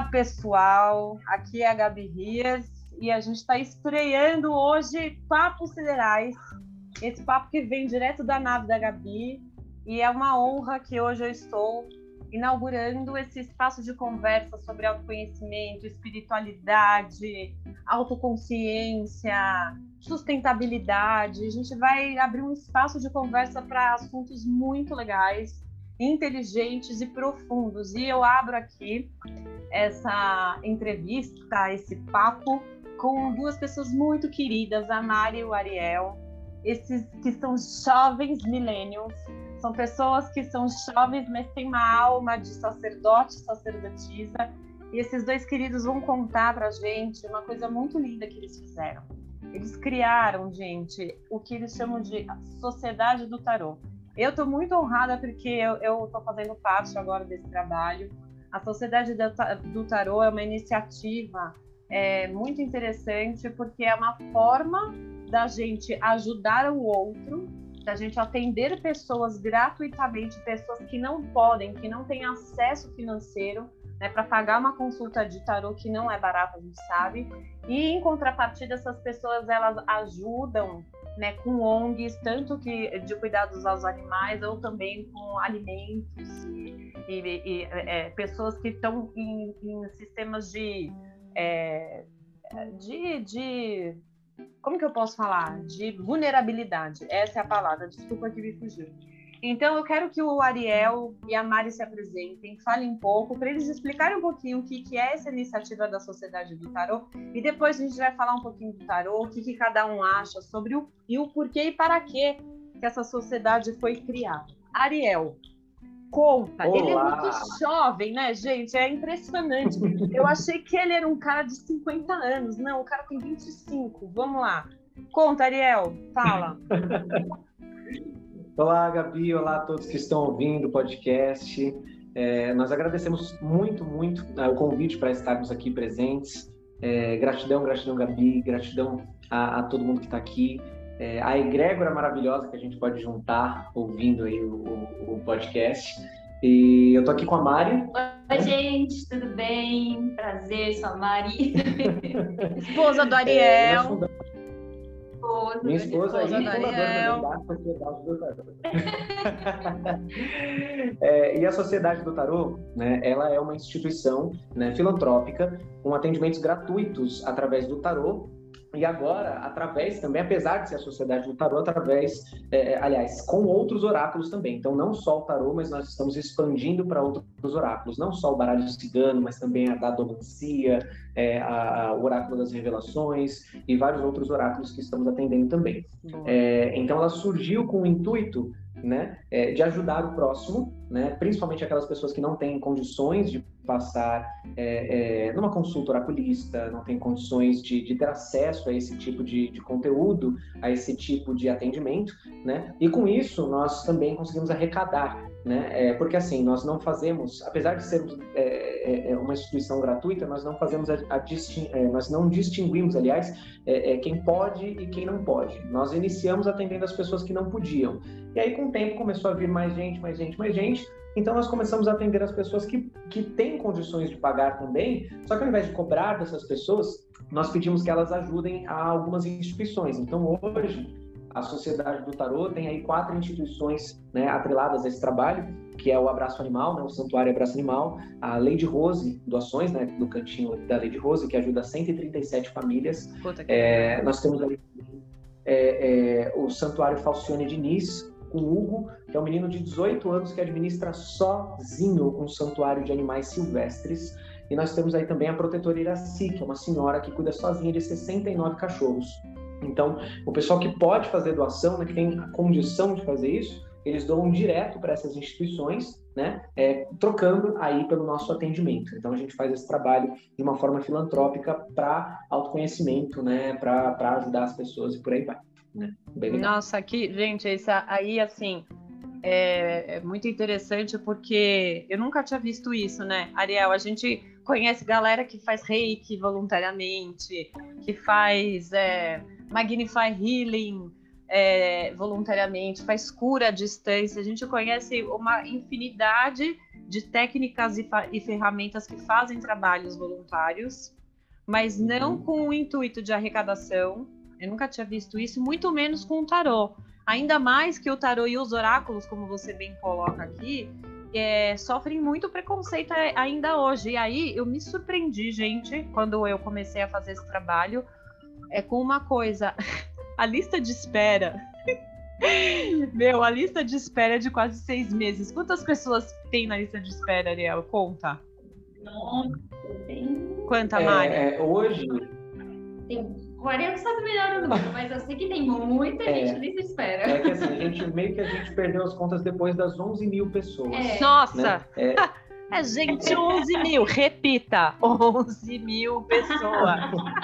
Olá, pessoal. Aqui é a Gabi Rias e a gente está estreando hoje Papos Siderais. Esse papo que vem direto da nave da Gabi e é uma honra que hoje eu estou inaugurando esse espaço de conversa sobre autoconhecimento, espiritualidade, autoconsciência, sustentabilidade. A gente vai abrir um espaço de conversa para assuntos muito legais inteligentes e profundos. E eu abro aqui essa entrevista, esse papo com duas pessoas muito queridas, a Mari e o Ariel, esses que são jovens millennials, são pessoas que são jovens, mas têm uma alma de sacerdote, sacerdotisa. E esses dois queridos vão contar para a gente uma coisa muito linda que eles fizeram. Eles criaram, gente, o que eles chamam de Sociedade do Tarot. Eu estou muito honrada porque eu estou fazendo parte agora desse trabalho. A Sociedade do Tarô é uma iniciativa é, muito interessante porque é uma forma da gente ajudar o outro, da gente atender pessoas gratuitamente, pessoas que não podem, que não têm acesso financeiro né, para pagar uma consulta de tarô que não é barata, a gente sabe. E em contrapartida, essas pessoas elas ajudam né, com ONGs, tanto que de cuidados aos animais, ou também com alimentos e, e, e é, pessoas que estão em, em, sistemas de, é, de, de. Como que eu posso falar? De vulnerabilidade. Essa é a palavra, desculpa que me fugiu. Então, eu quero que o Ariel e a Mari se apresentem, falem um pouco, para eles explicarem um pouquinho o que, que é essa iniciativa da Sociedade do Tarô, e depois a gente vai falar um pouquinho do tarô, o que, que cada um acha sobre o, e o porquê e para quê que essa sociedade foi criada. Ariel, conta. Olá. Ele é muito jovem, né, gente? É impressionante. Eu achei que ele era um cara de 50 anos. Não, o cara tem 25. Vamos lá. Conta, Ariel. Fala. Olá, Gabi. Olá a todos que estão ouvindo o podcast. É, nós agradecemos muito, muito né, o convite para estarmos aqui presentes. É, gratidão, gratidão, Gabi. Gratidão a, a todo mundo que está aqui. É, a egrégora maravilhosa que a gente pode juntar ouvindo aí o, o, o podcast. E eu tô aqui com a Mari. Oi, gente, tudo bem? Prazer, sou a Mari. Esposa do Ariel esposa. Minha esposa, aí, Daniel. é, e a Sociedade do Tarô, né, ela é uma instituição né, filantrópica com atendimentos gratuitos através do tarô e agora, através também, apesar de ser a sociedade do tarô, através, é, é, aliás, com outros oráculos também. Então, não só o tarô, mas nós estamos expandindo para outros oráculos. Não só o baralho cigano, mas também a dadomancia, é, a, a, o oráculo das revelações e vários outros oráculos que estamos atendendo também. É, então, ela surgiu com o intuito né, é, de ajudar o próximo, né, principalmente aquelas pessoas que não têm condições de passar é, é, numa consulta oraculista, não têm condições de, de, ter acesso a esse tipo de, de, conteúdo, a esse tipo de atendimento, né, e com isso nós também conseguimos arrecadar né? É, porque assim nós não fazemos, apesar de sermos é, é, é uma instituição gratuita, nós não fazemos a, a distin, é, nós não distinguimos, aliás, é, quem pode e quem não pode. Nós iniciamos atendendo as pessoas que não podiam. E aí com o tempo começou a vir mais gente, mais gente, mais gente. Então nós começamos a atender as pessoas que, que têm condições de pagar também. Só que ao invés de cobrar dessas pessoas, nós pedimos que elas ajudem a algumas instituições. Então hoje a Sociedade do Tarô tem aí quatro instituições né, atreladas a esse trabalho, que é o Abraço Animal, né, o Santuário Abraço Animal, a Lady Rose Doações, né, do cantinho da Lady Rose, que ajuda 137 famílias. É, nós temos ali é, é, o Santuário Falcione Diniz, com o Hugo, que é um menino de 18 anos que administra sozinho um santuário de animais silvestres. E nós temos aí também a protetora Iraci, que é uma senhora que cuida sozinha de 69 cachorros. Então, o pessoal que pode fazer doação, né, que tem a condição de fazer isso, eles doam direto para essas instituições, né, é, trocando aí pelo nosso atendimento. Então, a gente faz esse trabalho de uma forma filantrópica para autoconhecimento, né, para ajudar as pessoas e por aí vai. Né? Nossa, aqui, gente, isso aí, assim, é, é, muito interessante porque eu nunca tinha visto isso, né, Ariel? A gente conhece galera que faz reiki voluntariamente, que faz é, Magnify Healing é, voluntariamente, faz cura à distância. A gente conhece uma infinidade de técnicas e, e ferramentas que fazem trabalhos voluntários, mas não uhum. com o intuito de arrecadação. Eu nunca tinha visto isso, muito menos com o tarô. Ainda mais que o tarô e os oráculos, como você bem coloca aqui, é, sofrem muito preconceito ainda hoje. E aí eu me surpreendi, gente, quando eu comecei a fazer esse trabalho, é com uma coisa. A lista de espera. Meu, a lista de espera é de quase seis meses. Quantas pessoas tem na lista de espera, Ariel? Conta. Nossa, tem. Quanta, Mari? É, hoje. Tem 40 sabe melhor o número, mas eu sei que tem muita é, gente lista de espera. É que assim, a gente meio que a gente perdeu as contas depois das 11 mil pessoas. É. Nossa! Né? É. É, gente, 11 mil, repita, 11 mil pessoas.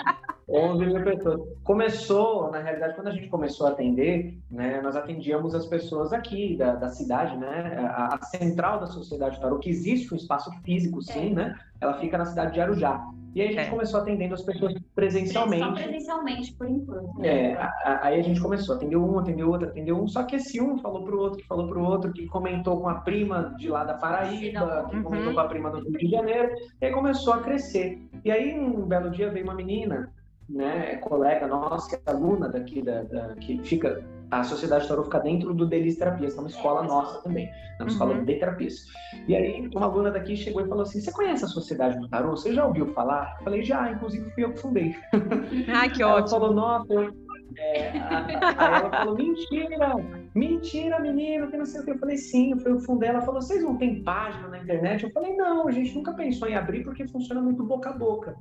11 mil pessoas. Começou, na realidade, quando a gente começou a atender, né, nós atendíamos as pessoas aqui da, da cidade, né, a, a central da Sociedade Tarô, que existe um espaço físico, sim, é. né, ela fica na cidade de Arujá. E aí a gente é. começou atendendo as pessoas presencialmente. Só presencialmente, por enquanto. É, a, aí a gente começou, atendeu um, atendeu outro, atendeu um, só que esse um falou pro outro, que falou pro outro, que comentou com a prima de lá da Paraíba, que uhum. comentou com a prima do Rio de Janeiro, e aí começou a crescer. E aí um belo dia veio uma menina né, colega nossa, é aluna daqui, da, da, que fica, a Sociedade Tarô fica dentro do Delis Terapias, que é uma escola nossa também, é uma escola uhum. de terapias. E aí, uma aluna daqui chegou e falou assim: Você conhece a Sociedade do Tarô? Você já ouviu falar? Eu falei: Já, inclusive fui eu que fundei. Ai, que ótimo. Ela falou: Nossa, eu é, aí ela falou, mentira, mentira, menino, que não sei o que. Eu falei, sim, eu fui fundei. Ela falou, vocês não têm página na internet? Eu falei, não, a gente nunca pensou em abrir porque funciona muito boca a boca.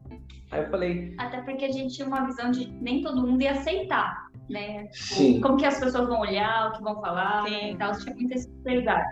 Aí eu falei... Até porque a gente tinha uma visão de nem todo mundo ia aceitar, né? Sim. Como que as pessoas vão olhar, o que vão falar, né? Então, tinha muita sinceridade.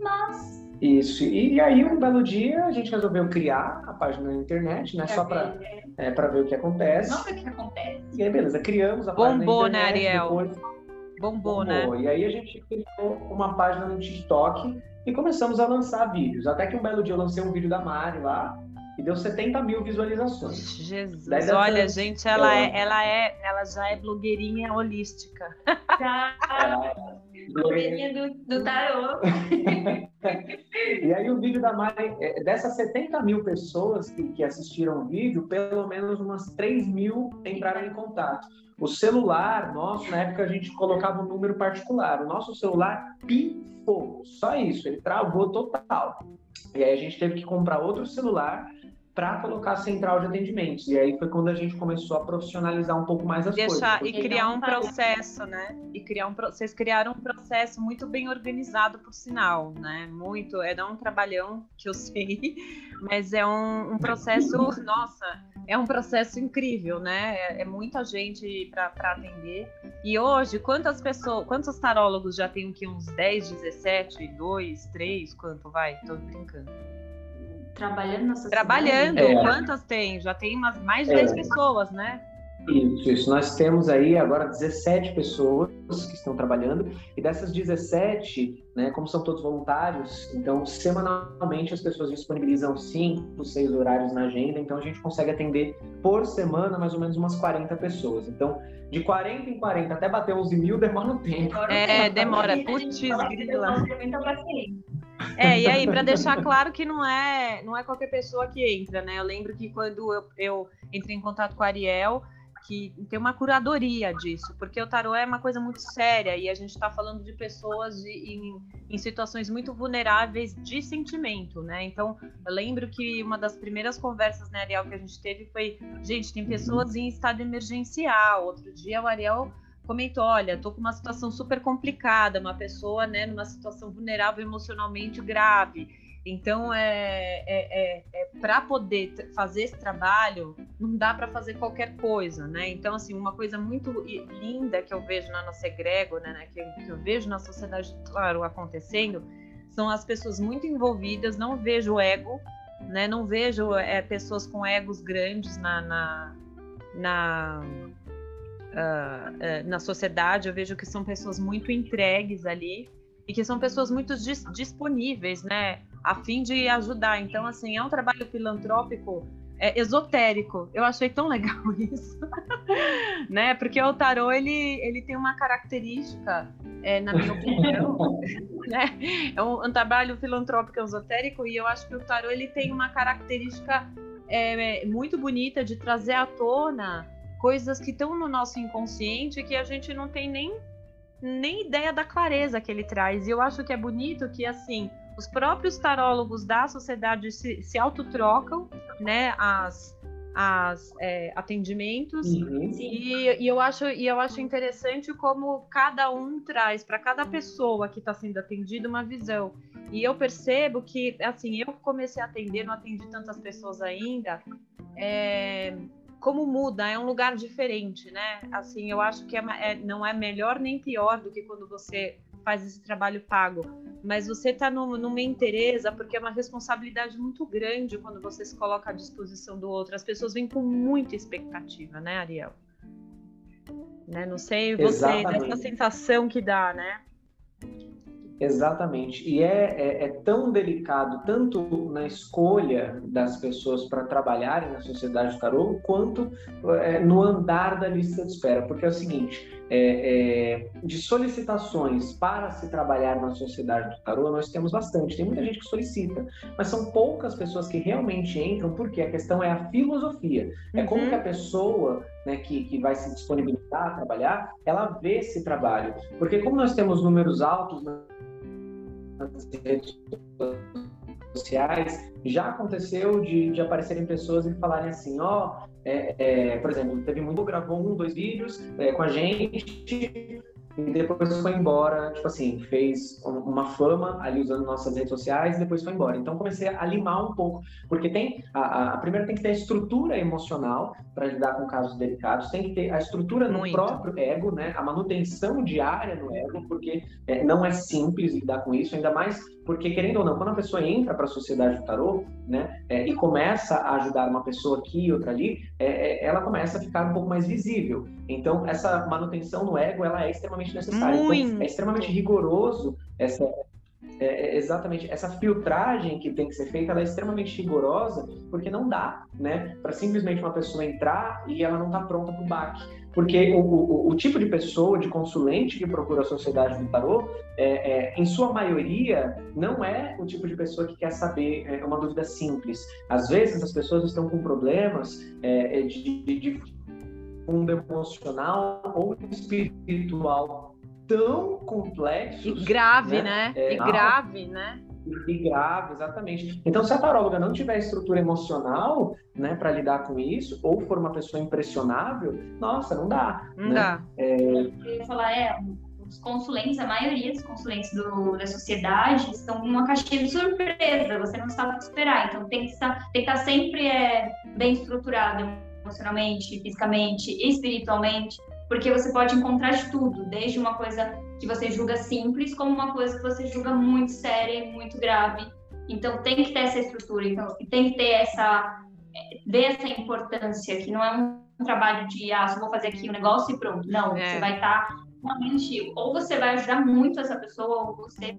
Mas isso. E, e, aí, um belo dia, a gente resolveu criar a página na internet, né? Só para é, ver o que acontece. Não ver o que acontece. E aí, beleza, criamos a página Bombou, na internet. Bombou, né, Ariel? Depois... Bombou, né? E aí, a gente criou uma página no TikTok e começamos a lançar vídeos. Até que um belo dia eu lancei um vídeo da Mari lá, e deu 70 mil visualizações. Jesus, dessa... olha, gente, ela é, ela é, ela já é blogueirinha holística. Já, blogueirinha do, do tarô. e aí o vídeo da Mari, é, dessas 70 mil pessoas que, que assistiram o vídeo, pelo menos umas 3 mil entraram em contato. O celular nosso, na época a gente colocava um número particular. O nosso celular pifou, só isso, ele travou total. E aí a gente teve que comprar outro celular para colocar a central de atendimentos. E aí foi quando a gente começou a profissionalizar um pouco mais as Deixar, coisas. E criar um processo, né? E criar um vocês criaram um processo muito bem organizado, por sinal, né? Muito, é um trabalhão que eu sei, mas é um, um processo, nossa, é um processo incrível, né? É, é muita gente para atender. E hoje, quantas pessoas, quantos tarólogos já tem aqui? Uns 10, 17, 2, 3, quanto vai? Tô brincando. Trabalhando nessa Trabalhando. É. Quantas tem? Já tem umas mais de é. 10 pessoas, né? Isso, isso. Nós temos aí agora 17 pessoas que estão trabalhando, e dessas 17, né, como são todos voluntários, então semanalmente as pessoas disponibilizam 5, 6 horários na agenda, então a gente consegue atender por semana mais ou menos umas 40 pessoas. Então, de 40 em 40 até bater 11 mil demora um tempo. É, demora. Putz, grila. É, e aí, para deixar claro que não é, não é qualquer pessoa que entra, né? Eu lembro que quando eu, eu entrei em contato com a Ariel, que tem uma curadoria disso, porque o tarô é uma coisa muito séria e a gente está falando de pessoas de, em, em, situações muito vulneráveis de sentimento, né? Então, eu lembro que uma das primeiras conversas, né, Ariel, que a gente teve foi: gente, tem pessoas em estado emergencial. Outro dia o Ariel comentou: olha, tô com uma situação super complicada, uma pessoa, né, numa situação vulnerável emocionalmente grave. Então, é, é, é, é para poder fazer esse trabalho, não dá para fazer qualquer coisa, né? Então, assim, uma coisa muito linda que eu vejo na nossa egrégora, né, que, que eu vejo na sociedade, claro, acontecendo, são as pessoas muito envolvidas, não vejo ego, né? Não vejo é, pessoas com egos grandes na, na, na uh, uh, na sociedade, eu vejo que são pessoas muito entregues ali e que são pessoas muito dis disponíveis, né, a fim de ajudar. Então, assim, é um trabalho filantrópico é, esotérico. Eu achei tão legal isso, né? Porque o tarô ele, ele tem uma característica, é, na minha opinião, né? É um, um, trabalho filantrópico esotérico e eu acho que o tarô ele tem uma característica é, muito bonita de trazer à tona coisas que estão no nosso inconsciente que a gente não tem nem nem ideia da clareza que ele traz. E eu acho que é bonito que assim os próprios tarólogos da sociedade se, se autotrocam, né, as, as é, atendimentos. Uhum. e, e, eu acho e eu acho interessante como cada um traz para cada pessoa que está sendo atendida uma visão. E eu percebo que assim eu comecei a atender não atendi tantas pessoas ainda é, como muda é um lugar diferente né? Assim eu acho que é, é, não é melhor nem pior do que quando você faz esse trabalho pago, mas você está numa interesa porque é uma responsabilidade muito grande quando você se coloca à disposição do outro. As pessoas vêm com muita expectativa, né, Ariel? Né? Não sei você, Exatamente. dessa sensação que dá, né? Exatamente. E é, é, é, tão delicado, tanto na escolha das pessoas para trabalharem na sociedade tarô, quanto é, no andar da lista de espera. Porque é o seguinte: é, é, de solicitações para se trabalhar na sociedade do tarô, nós temos bastante. Tem muita gente que solicita, mas são poucas pessoas que realmente entram, porque a questão é a filosofia. É uhum. como que a pessoa né, que, que vai se disponibilizar a trabalhar, ela vê esse trabalho. Porque como nós temos números altos nas redes sociais, já aconteceu de, de aparecerem pessoas e falarem assim, ó, oh, é, é, por exemplo, teve muito, gravou um, dois vídeos é, com a gente, e depois foi embora, tipo assim, fez uma fama ali usando nossas redes sociais e depois foi embora. Então comecei a limar um pouco, porque tem a, a, primeira tem que ter a estrutura emocional para lidar com casos delicados, tem que ter a estrutura no Muito. próprio ego, né? A manutenção diária no ego, porque é, não é simples lidar com isso, ainda mais porque querendo ou não, quando a pessoa entra para a sociedade do tarô, né, é, e começa a ajudar uma pessoa aqui e outra ali, é, é, ela começa a ficar um pouco mais visível. Então, essa manutenção no ego, ela é extremamente necessária. Então, é extremamente rigoroso essa, é, é, exatamente essa filtragem que tem que ser feita, ela é extremamente rigorosa, porque não dá, né, para simplesmente uma pessoa entrar e ela não está pronta para o baque. Porque o, o, o, tipo de pessoa, de consulente que procura a sociedade do tarô, é, é, em sua maioria, não é o tipo de pessoa que quer saber é uma dúvida simples. Às vezes, as pessoas estão com problemas é, é de, de, de fundo emocional ou espiritual tão complexos. E grave, né? né? É, e grave, né? e grave, exatamente. Então, se a taróloga não tiver estrutura emocional, né, para lidar com isso, ou for uma pessoa impressionável, nossa, não dá. Não né? dá. É... Eu ia falar, é, os consulentes, a maioria dos consulentes do, da sociedade estão numa caixinha de surpresa, você não sabe o que esperar. Então, tem que estar, tem que estar sempre é, bem estruturado emocionalmente, fisicamente, espiritualmente, porque você pode encontrar de tudo, desde uma coisa que você julga simples, como uma coisa que você julga muito séria e muito grave. Então tem que ter essa estrutura, então tem que ter essa ver essa importância que não é um trabalho de ah, só vou fazer aqui o um negócio e pronto. Não, é. você vai estar tá realmente ou você vai ajudar muito essa pessoa ou você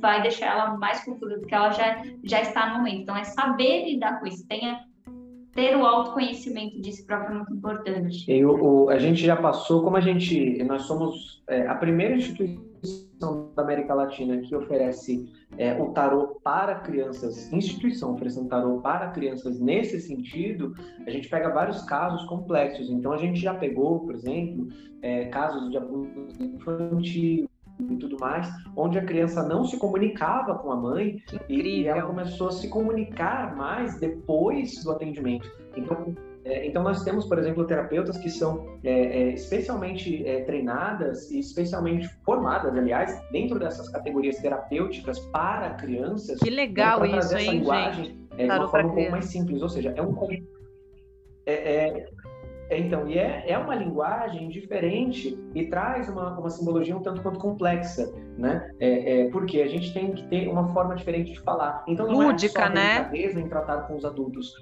vai deixar ela mais confusa do que ela já já está no momento. Então é saber lidar com isso. Tenha ter o autoconhecimento de si próprio é muito importante. E o, o, a gente já passou, como a gente, nós somos é, a primeira instituição da América Latina que oferece é, o tarô para crianças, instituição oferecendo tarô para crianças nesse sentido, a gente pega vários casos complexos. Então a gente já pegou, por exemplo, é, casos de abuso infantil, e tudo mais, onde a criança não se comunicava com a mãe e ela começou a se comunicar mais depois do atendimento. Então, é, então nós temos, por exemplo, terapeutas que são é, é, especialmente é, treinadas e especialmente formadas, aliás, dentro dessas categorias terapêuticas para crianças. Que legal né, isso, hein, linguagem, gente? É, de uma forma um pouco mais simples, ou seja, é um é, é, então, e é, é uma linguagem diferente e traz uma, uma simbologia um tanto quanto complexa, né? É, é, porque a gente tem que ter uma forma diferente de falar. Então, não Lúdica, é só né? em tratar com os adultos.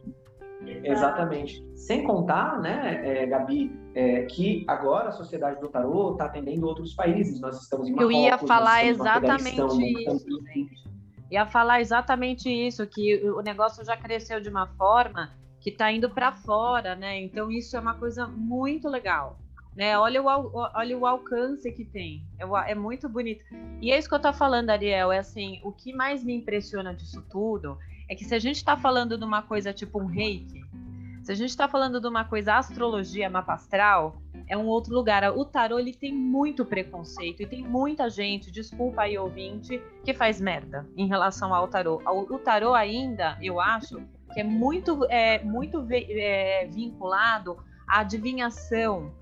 Exatamente. Sem contar, né, é, Gabi, é, que agora a Sociedade do Tarô está atendendo outros países. Nós estamos em Marrocos, Eu ia falar exatamente isso. Ia falar exatamente isso, que o negócio já cresceu de uma forma que está indo para fora, né? Então isso é uma coisa muito legal. Né? Olha, o, olha o alcance que tem. É, é muito bonito. E é isso que eu estou falando, Ariel. É assim, o que mais me impressiona disso tudo é que se a gente está falando de uma coisa tipo um reiki, se a gente está falando de uma coisa astrologia, mapa astral, é um outro lugar. O tarô ele tem muito preconceito e tem muita gente, desculpa aí ouvinte, que faz merda em relação ao tarô. O tarô ainda, eu acho, que é muito, é, muito é, vinculado à adivinhação,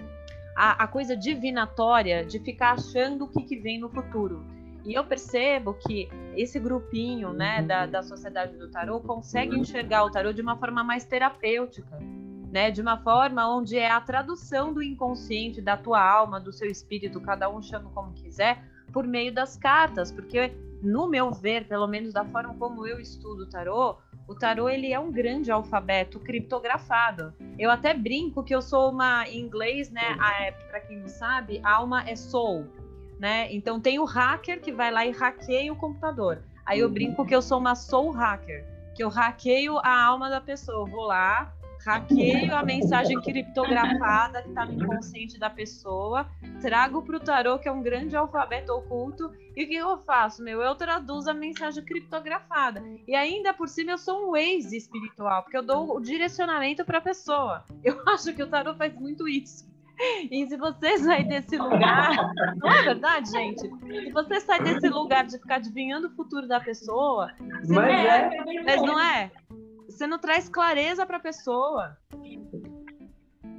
à, à, coisa divinatória de ficar achando o que, que vem no futuro. E eu percebo que esse grupinho né, da, da sociedade do tarô consegue enxergar o tarô de uma forma mais terapêutica né? De uma forma onde é a tradução do inconsciente, da tua alma, do seu espírito, cada um chama como quiser, por meio das cartas, porque no meu ver, pelo menos da forma como eu estudo o tarô, o tarô ele é um grande alfabeto criptografado. Eu até brinco que eu sou uma em inglês, né? É, Para quem não sabe, alma é soul, né? Então tem o hacker que vai lá e hackeia o computador. Aí eu brinco que eu sou uma soul hacker, que eu hackeio a alma da pessoa. Eu vou lá, hackeio a mensagem criptografada que está no inconsciente da pessoa, trago para o tarô, que é um grande alfabeto oculto, e o que eu faço? Meu, eu traduzo a mensagem criptografada. E ainda por cima eu sou um Waze espiritual, porque eu dou o direcionamento para a pessoa. Eu acho que o tarô faz muito isso. E se você sair desse lugar, não é verdade, gente? Se você sai desse lugar de ficar adivinhando o futuro da pessoa, mas, é, mas não é? Você não traz clareza para a pessoa.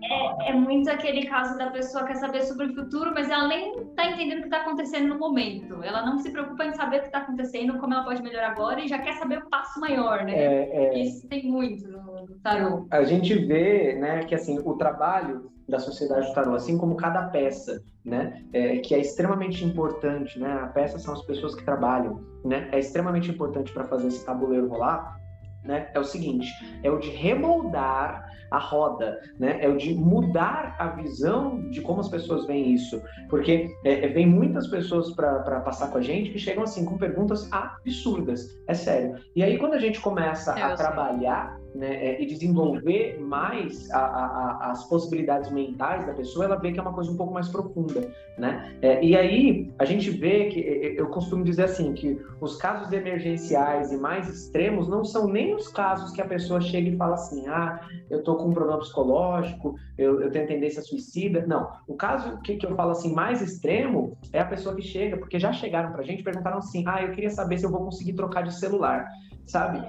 É, é, muito aquele caso da pessoa quer saber sobre o futuro, mas ela nem está entendendo o que está acontecendo no momento. Ela não se preocupa em saber o que está acontecendo, como ela pode melhorar agora, e já quer saber o passo maior, né? É, é... Isso tem muito no, tarô. A gente vê, né, que assim o trabalho da sociedade do tarô, assim como cada peça, né, é, que é extremamente importante, né? A peça são as pessoas que trabalham, né? É extremamente importante para fazer esse tabuleiro rolar né, é o seguinte: é o de remoldar a roda, né, é o de mudar a visão de como as pessoas veem isso. Porque é, é vem muitas pessoas para passar com a gente que chegam assim com perguntas absurdas, é sério. E aí, quando a gente começa é, a trabalhar né, é, e desenvolver mais a, a, as possibilidades mentais da pessoa, ela vê que é uma coisa um pouco mais profunda, né? É, e aí a gente vê que eu costumo dizer assim que os casos emergenciais e mais extremos não são nem os casos que a pessoa chega e fala assim, ah, eu tô com um problema psicológico, eu, eu tenho tendência suicida. Não, o caso que, que eu falo assim mais extremo é a pessoa que chega, porque já chegaram para a gente perguntaram assim, ah, eu queria saber se eu vou conseguir trocar de celular sabe?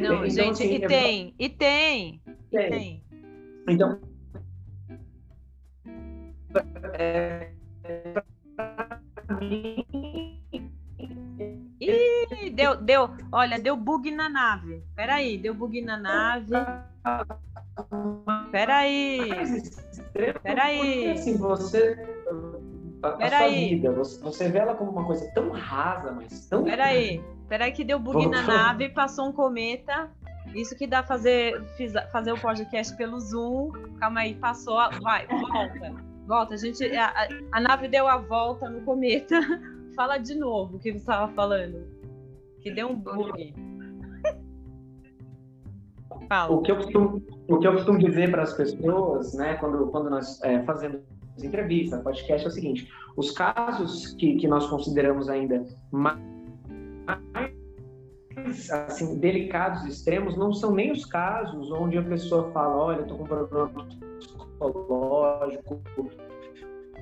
Não, então, gente, assim, e, tem, e tem, e tem, tem. Então, é, Ih, deu, deu, olha, deu bug na nave. Peraí, deu bug na nave. Peraí. Peraí. Assim, você. A, sua vida, você, você vê ela como uma coisa tão rasa, mas tão. Peraí. Peraí que deu bug na nave, passou um cometa. Isso que dá fazer fazer o podcast pelo Zoom. Calma aí, passou. Vai, volta. Volta. A gente a, a nave deu a volta no cometa. Fala de novo o que você estava falando. Que deu um bug. Fala. O que eu costumo, o que eu costumo dizer para as pessoas, né, quando, quando nós é, fazemos entrevista, podcast, é o seguinte: os casos que, que nós consideramos ainda mais assim, delicados, extremos, não são nem os casos onde a pessoa fala, olha, eu tô com problema psicológico,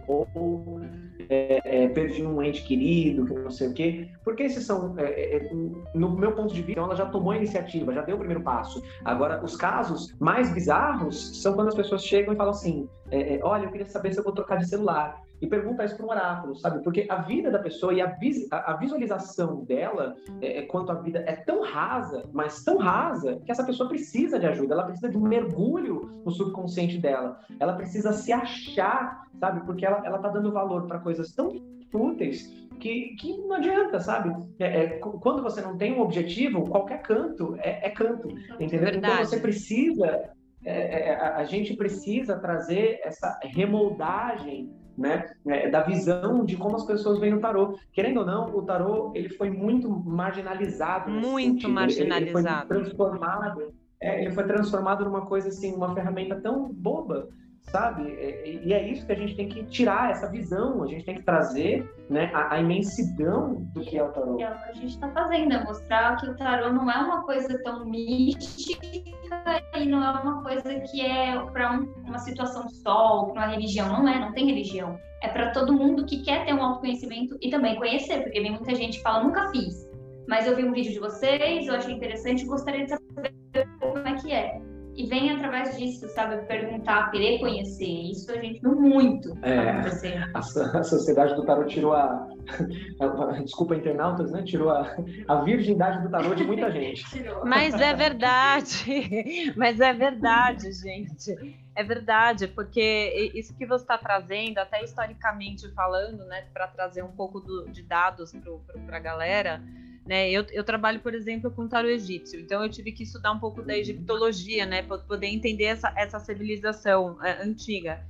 ou é, é, perdi um ente querido, que não sei o quê, porque esses são, é, é, é no meu ponto de vista, ela já tomou a iniciativa, já deu o primeiro passo. Agora, os casos mais bizarros são quando as pessoas chegam e falam assim, é, olha, eu queria saber se eu vou trocar de celular e perguntar isso para um oráculo, sabe? Porque a vida da pessoa e a, vis a visualização dela, é, é, quanto a vida é tão rasa, mas tão rasa, que essa pessoa precisa de ajuda, ela precisa de um mergulho no subconsciente dela, ela precisa se achar, sabe? Porque ela, ela tá dando valor para coisas tão úteis que, que não adianta, sabe? É, é, quando você não tem um objetivo, qualquer canto é, é canto, entendeu? Então você precisa é, é, a, a, gente precisa trazer essa remoldagem né, é, da visão de como as pessoas veem o tarô. Querendo ou não, o tarô ele foi muito marginalizado. Muito marginalizado. Ele, ele, foi transformado é, ele foi transformado numa coisa assim, uma ferramenta tão boba sabe? E é isso que a gente tem que tirar, essa visão, a gente tem que trazer né, a, a imensidão do que é o tarô. É o que a gente está fazendo, é mostrar que o tarô não é uma coisa tão mística e não é uma coisa que é para um, uma situação só, para uma religião. Não é, não tem religião. É para todo mundo que quer ter um autoconhecimento e também conhecer, porque vem muita gente que fala, nunca fiz, mas eu vi um vídeo de vocês, eu achei interessante, gostaria de e vem através disso, sabe? Perguntar, querer conhecer. Isso a gente viu muito é, A, a, sociedade do tarot tirou a, a, Desculpa, internautas, né? Tirou a, a virgindade do tarot de muita gente. Mas é verdade. Mas é verdade, gente. É verdade, porque isso que você está trazendo, até historicamente falando, né, para trazer um pouco do, de dados para a galera, né? Eu, eu trabalho, por exemplo, com tarô egípcio, então eu tive que estudar um pouco da egiptologia, né, para poder entender essa, essa civilização é, antiga.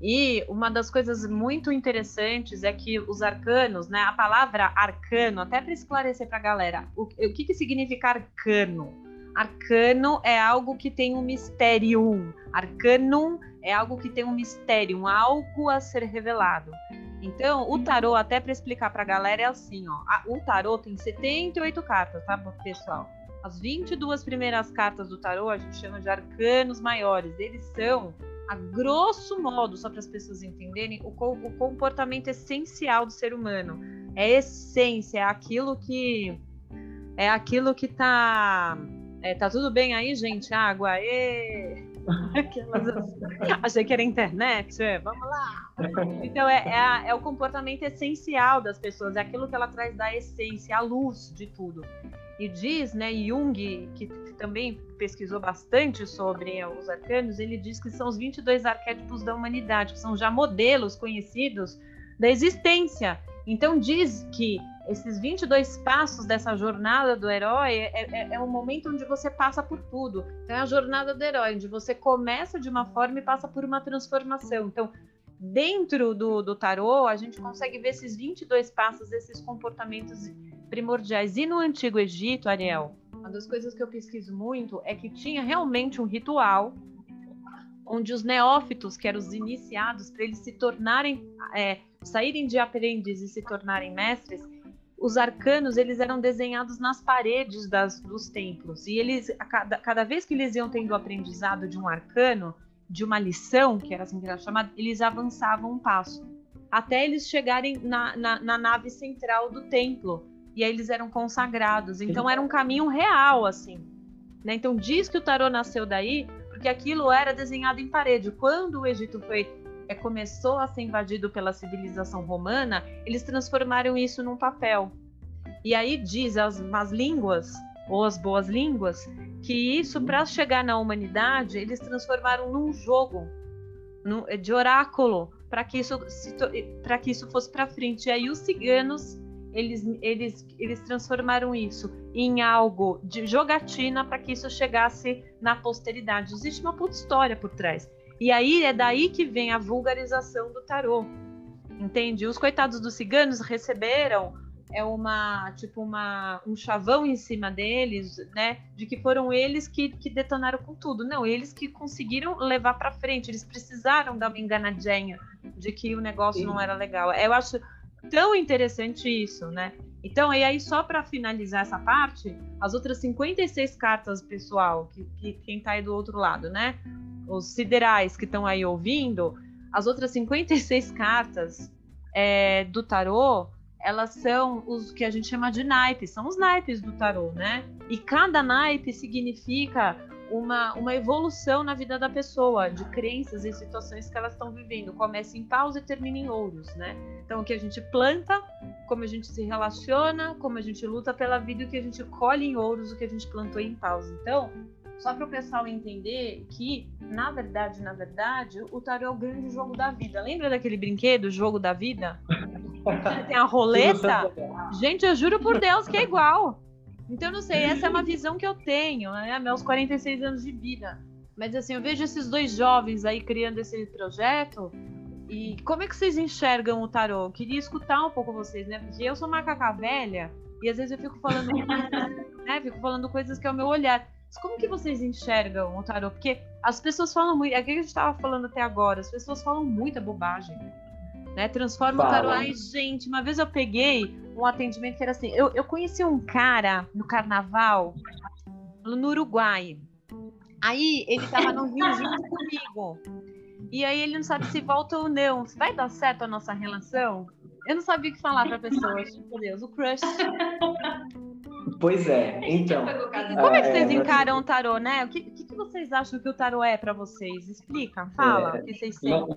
E uma das coisas muito interessantes é que os arcanos, né, a palavra arcano, até para esclarecer para a galera, o, o que, que significa arcano? Arcano é algo que tem um mistério. Arcanum é algo que tem um mistério, um algo a ser revelado. Então, o tarô, até para explicar para a galera, é assim, ó. o tarô tem 78 cartas, tá, pessoal? As 22 primeiras cartas do tarô a gente chama de arcanos maiores. Eles são, a grosso modo, só para as pessoas entenderem, o, o, comportamento essencial do ser humano. É essência, é aquilo que é aquilo que tá é, tá tudo bem aí, gente? Água, e Aquelas... Achei que era internet, é, vamos lá. Então, é, é, a, é, o comportamento essencial das pessoas, é aquilo que ela traz da essência, a luz de tudo. E diz, né, Jung, que também pesquisou bastante sobre os arcanos, ele diz que são os 22 arquétipos da humanidade, que são já modelos conhecidos da existência. Então, diz que esses 22 passos dessa jornada do herói é, é, é um momento onde você passa por tudo. Então, é a jornada do herói, onde você começa de uma forma e passa por uma transformação. Então, dentro do, do tarô, a gente consegue ver esses 22 passos, esses comportamentos primordiais. E no Antigo Egito, Ariel, uma das coisas que eu pesquiso muito é que tinha realmente um ritual onde os neófitos, que eram os iniciados, para eles se tornarem, é, saírem de aprendizes e se tornarem mestres, os arcanos eles eram desenhados nas paredes das, dos templos. E eles cada, cada vez que eles iam tendo aprendizado de um arcano de uma lição que era assim que era chamada eles avançavam um passo. Até eles chegarem na, na, na nave central do templo. E aí eles eram consagrados. Então era um caminho real assim né? então diz que o tarô nasceu daí porque aquilo era desenhado em parede. Quando o Egito foi é, começou a ser invadido pela civilização romana, eles transformaram isso num papel. E aí diz as más línguas ou as boas línguas que isso para chegar na humanidade eles transformaram num jogo num, de oráculo para que isso para que isso fosse para frente. E aí os ciganos eles, eles, eles transformaram isso em algo de jogatina para que isso chegasse na posteridade. Existe uma puta história por trás. E aí é daí que vem a vulgarização do tarô. Entende? Os coitados dos ciganos receberam é uma tipo uma um chavão em cima deles, né? De que foram eles que, que detonaram com tudo. Não, eles que conseguiram levar para frente. Eles precisaram dar uma enganadinha de que o negócio Sim. não era legal. Eu acho tão interessante isso, né? Então, e aí só para finalizar essa parte, as outras 56 cartas, pessoal, que, que quem está aí do outro lado, né? Os siderais que estão aí ouvindo, as outras 56 cartas é, do tarô, elas são os que a gente chama de naipes, são os naipes do tarô, né? E cada naipe significa uma, uma evolução na vida da pessoa, de crenças e situações que elas estão vivendo. Começa em paus e termina em ouros, né? Então, o que a gente planta, como a gente se relaciona, como a gente luta pela vida, o que a gente colhe em ouros, o que a gente plantou em paus. Então, só para o pessoal entender que, na verdade, na verdade, o tarô é o grande jogo da vida. Lembra daquele brinquedo, jogo da vida? Tem a roleta? Gente, eu juro por Deus que é igual. Então, eu não sei, essa é uma visão que eu tenho, né? Meus 46 anos de vida. Mas assim, eu vejo esses dois jovens aí criando esse projeto. E como é que vocês enxergam o tarô? Eu queria escutar um pouco vocês, né? Porque eu sou macaca velha e às vezes eu fico falando, né? Fico falando coisas que é o meu olhar. Como que vocês enxergam o tarô? Porque as pessoas falam muito, é o que a gente estava falando até agora, as pessoas falam muita bobagem. Né? Transforma Fala. o tarô. Ai, gente, uma vez eu peguei um atendimento que era assim. Eu, eu conheci um cara no carnaval no Uruguai. Aí ele tava no Rio junto comigo. E aí ele não sabe se volta ou não. Se vai dar certo a nossa relação? Eu não sabia o que falar pra pessoa. Meu Deus, o crush. Pois é, então. Como é que vocês é, encaram o tarô, né? O que, que, que, vocês acham que o tarô é para vocês? Explica, fala é, o que vocês sentem.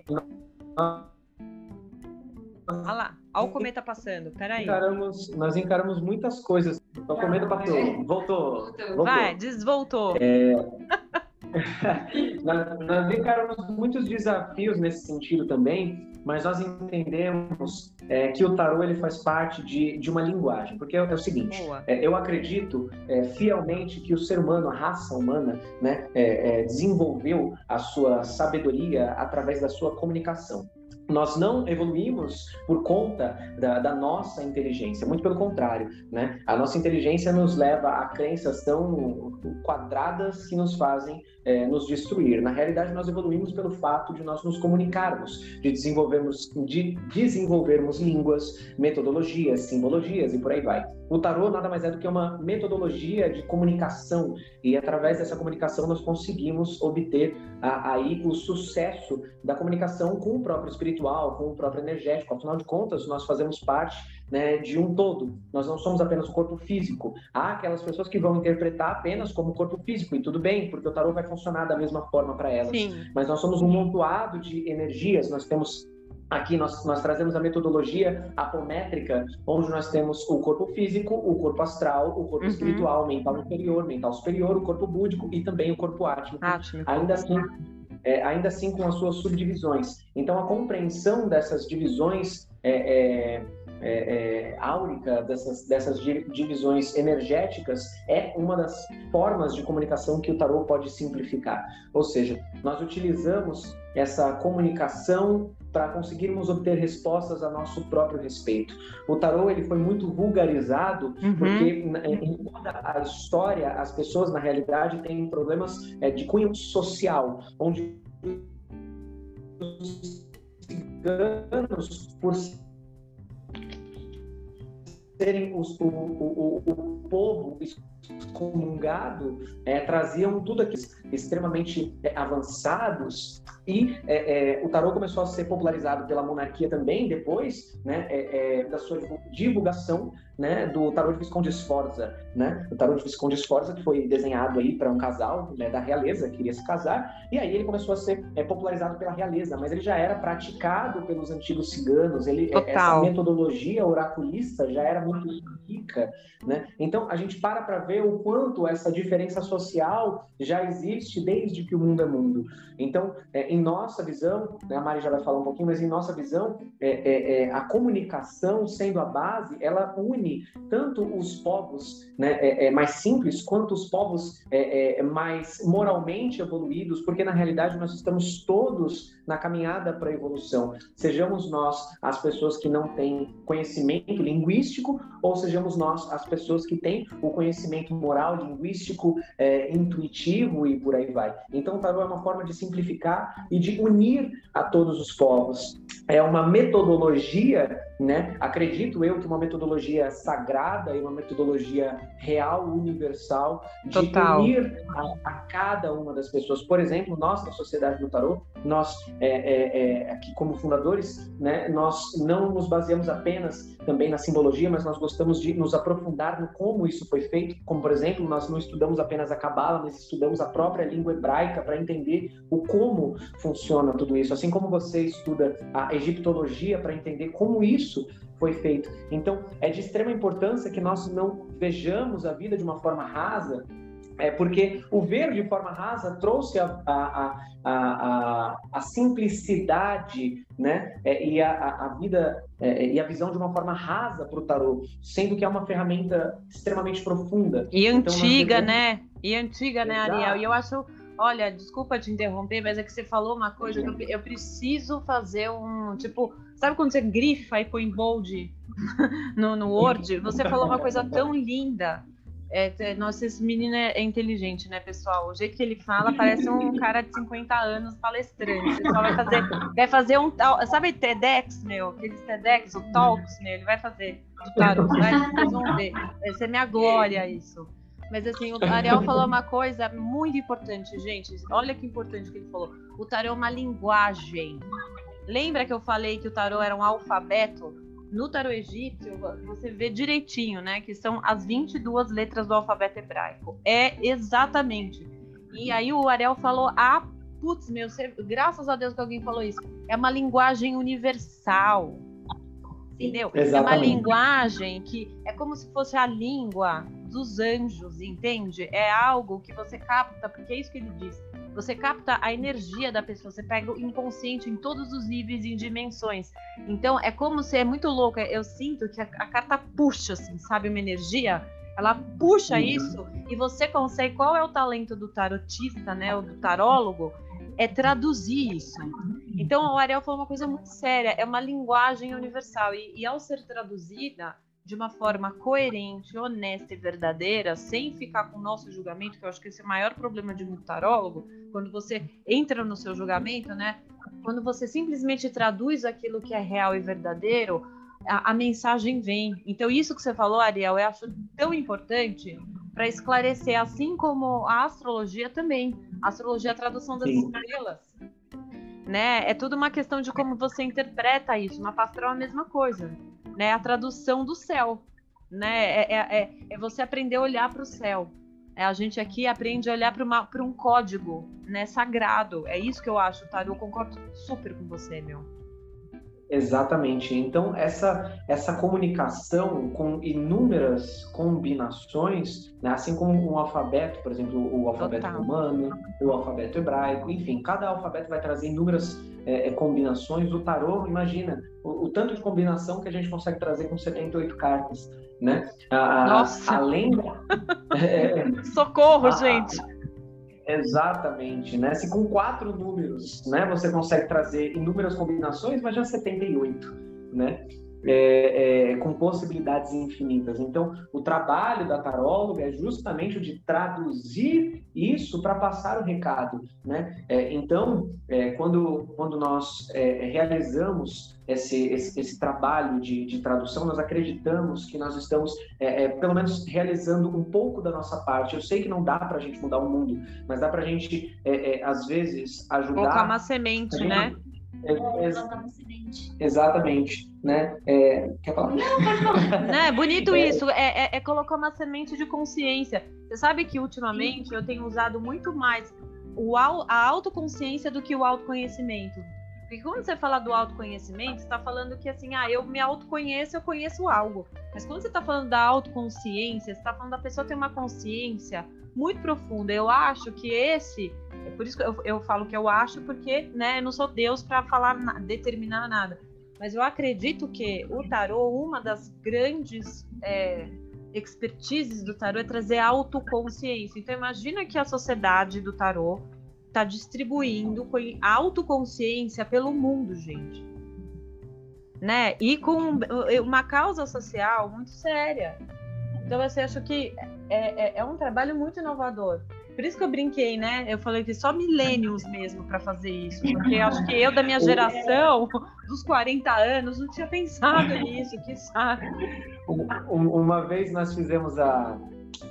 Olha lá, olha o cometa passando, peraí. Encaramos, nós encaramos muitas coisas. O cometa passou, voltou. voltou. Vai, desvoltou. É... nós, nós encaramos muitos desafios nesse sentido também, mas nós entendemos é, que o tarô ele faz parte de, de uma linguagem, porque é, é o seguinte, é, eu acredito é, fielmente que o ser humano, a raça humana, né, é, é, desenvolveu a sua sabedoria através da sua comunicação nós não evoluímos por conta da, da, nossa inteligência, muito pelo contrário, né? A nossa inteligência nos leva a crenças tão quadradas que nos fazem é, nos destruir. Na realidade, nós evoluímos pelo fato de nós nos comunicarmos, de desenvolvermos, de desenvolvermos línguas, metodologias, simbologias e por aí vai. O tarô nada mais é do que uma metodologia de comunicação e através dessa comunicação nós conseguimos obter a, aí o sucesso da comunicação com o próprio espiritual, com o próprio energético. Afinal de contas, nós fazemos parte né, de um todo. Nós não somos apenas o corpo físico. Há aquelas pessoas que vão interpretar apenas como corpo físico e tudo bem, porque o tarô vai funcionar da mesma forma para elas. Sim. Mas nós somos um montoado de energias. Nós temos Aqui nós, nós trazemos a metodologia apométrica, onde nós temos o corpo físico, o corpo astral, o corpo uhum. espiritual, mental inferior, mental superior, o corpo búdico e também o corpo átmico. átmico. Ainda assim, é, ainda assim com as suas subdivisões. Então, a compreensão dessas divisões é, é, é, é, áurica, dessas, dessas divisões energéticas, é uma das formas de comunicação que o tarô pode simplificar. Ou seja, nós utilizamos essa comunicação para conseguirmos obter respostas a nosso próprio respeito. O tarô ele foi muito vulgarizado uhum. porque em toda a história as pessoas na realidade têm problemas é, de cunho social, onde os ciganos por serem os, o, o, o, povo excomungado é, traziam tudo aquilo extremamente é, avançados e é, é, o tarô começou a ser popularizado pela monarquia também depois né, é, é, da sua divulgação né, do tarô de Visconde Sforza, né, o tarô de Visconde Sforza que foi desenhado aí para um casal né, da realeza que queria se casar e aí ele começou a ser popularizado pela realeza, mas ele já era praticado pelos antigos ciganos, ele essa metodologia oraculista já era muito rica, né? Então a gente para para ver o quanto essa diferença social já existe desde que o mundo é mundo. Então, é, em nossa visão, né, a Mari já vai falar um pouquinho, mas em nossa visão, é, é, é a comunicação sendo a base, ela une tanto os povos né, é, é, mais simples quanto os povos mais moralmente evoluídos, porque na realidade nós estamos todos na caminhada para a evolução. Sejamos nós as pessoas que não têm conhecimento linguístico, ou sejamos nós as pessoas que têm o conhecimento moral, linguístico, intuitivo e por aí vai. Então, o tarô é uma forma de simplificar e de unir a todos os povos. É uma metodologia, né? Acredito eu que uma metodologia sagrada e uma metodologia real, universal, de Total. unir a, a, cada uma das pessoas. Por exemplo, nós da Sociedade do Tarô, nós é, é, é, aqui como fundadores, né? Nós não nos baseamos apenas também na simbologia, mas nós gostamos de nos aprofundar no como isso foi feito. Como por exemplo, nós não estudamos apenas a cabala, mas estudamos a própria língua hebraica para entender o como funciona tudo isso. Assim como você estuda a egiptologia para entender como isso foi feito. Então, é de extrema importância que nós não vejamos a vida de uma forma rasa, é porque o ver de forma rasa trouxe a, a, a, a, a simplicidade né? É, e a, a vida é, e a visão de uma forma rasa para o tarô, sendo que é uma ferramenta extremamente profunda. E então, antiga, devemos... né? E antiga, né, Exato. né, Ariel? E eu acho Olha, desculpa te interromper, mas é que você falou uma coisa que eu, eu preciso fazer um. Tipo, sabe quando você grifa e põe bold no, no Word? Você falou uma coisa tão linda É, é, nossa, esse menino é, é, inteligente, né, pessoal? O jeito que ele fala parece um cara de 50 anos palestrante. O pessoal vai fazer, vai fazer um. Sabe TEDx, meu? Aqueles TEDx, o Talks, meu? Ele vai fazer do tarot. Vai, ver. Vai ser minha glória isso. Mas assim, o Ariel falou uma coisa muito importante, gente. Olha que importante que ele falou. O tarot é uma linguagem. Lembra que eu falei que o tarot era um alfabeto? No tarot egípcio, você vê direitinho, né? Que são as 22 letras do alfabeto hebraico. É exatamente. E aí o Ariel falou: ah, putz, meu, você... graças a Deus que alguém falou isso. É uma linguagem universal. Entendeu? Exatamente. É uma linguagem que é como se fosse a língua dos anjos, entende? É algo que você capta, porque é isso que ele diz. Você capta a energia da pessoa, você pega o inconsciente em todos os níveis e dimensões. Então é como se é muito louco. Eu sinto que a, a carta puxa, assim, sabe, uma energia. Ela puxa isso e você consegue. Qual é o talento do tarotista, né? Ou do tarólogo? É traduzir isso. Então o Ariel falou uma coisa muito séria. É uma linguagem universal e, e ao ser traduzida de uma forma coerente, honesta e verdadeira, sem ficar com o nosso julgamento, que eu acho que esse é o maior problema de um tarólogo, quando você entra no seu julgamento, né? Quando você simplesmente traduz aquilo que é real e verdadeiro, a, a mensagem vem. Então, isso que você falou, Ariel, eu acho tão importante para esclarecer, assim como a astrologia também. A astrologia é a tradução das Sim. estrelas. Né? É tudo uma questão de como você interpreta isso. Na pastoral é a mesma coisa né? A tradução do céu, né? É, é, é, é você aprender a olhar para o céu. É, a gente aqui aprende a olhar para um código, né? Sagrado. É isso que eu acho, tá? Eu concordo super com você, meu. Exatamente. Então, essa, essa comunicação com inúmeras combinações, né? assim como um alfabeto, por exemplo, o alfabeto Total. romano, o alfabeto hebraico, enfim, cada alfabeto vai trazer inúmeras é, é, combinações. O tarô, imagina, o, o, tanto de combinação que a gente consegue trazer com 78 cartas, né? A, Nossa! Além da... é, Socorro, a, gente! Exatamente, né? Se com quatro números, né, você consegue trazer inúmeras combinações, mas já 78, né? É, é, com possibilidades infinitas. Então, o trabalho da taróloga é justamente o de traduzir isso para passar o recado, né? É, então, é, quando, quando nós é, realizamos esse, esse, esse trabalho de, de, tradução, nós acreditamos que nós estamos, é, pelo menos, realizando um pouco da nossa parte. Eu sei que não dá para a gente mudar o mundo, mas dá para a gente, às vezes, ajudar... Colocar uma semente, né? É, exatamente, né? É, quer falar? Não, pode falar. Né? Bonito é, isso, é, é, é, colocar uma semente de consciência. Você sabe que ultimamente eu tenho usado muito mais o, a autoconsciência do que o autoconhecimento. Porque quando você fala do autoconhecimento, você está falando que assim, ah, eu me autoconheço, eu conheço algo. Mas quando você está falando da autoconsciência, você está falando da pessoa ter uma consciência muito profunda. Eu acho que esse, é por isso que eu, eu falo que eu acho, porque né, eu não sou Deus para falar, determinar nada. Mas eu acredito que o tarô, uma das grandes é, expertises do tarô é trazer autoconsciência. Então imagina que a sociedade do tarô está distribuindo autoconsciência pelo mundo, gente. Né? E com uma causa social muito séria. Então, assim, acho que é, é, é, um trabalho muito inovador. Por isso que eu brinquei, né? Eu falei que só milênios mesmo para fazer isso. Porque acho que eu, da minha geração, dos 40 anos, não tinha pensado nisso, que sabe. Uma vez nós fizemos a,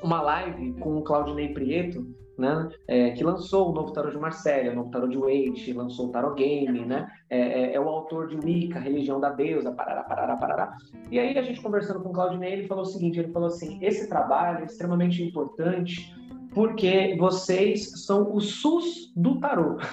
uma live com o Claudinei Prieto, né, é, que lançou o novo tarot de Marcélia, o novo tarot de Waite, lançou o tarot game, né, é, é, é, o autor de Mica, Religião da Deusa, parará, parará, parará. E aí a gente conversando com o Claudinei, ele falou o seguinte, ele falou assim, esse trabalho é extremamente importante porque vocês são o SUS do tarot.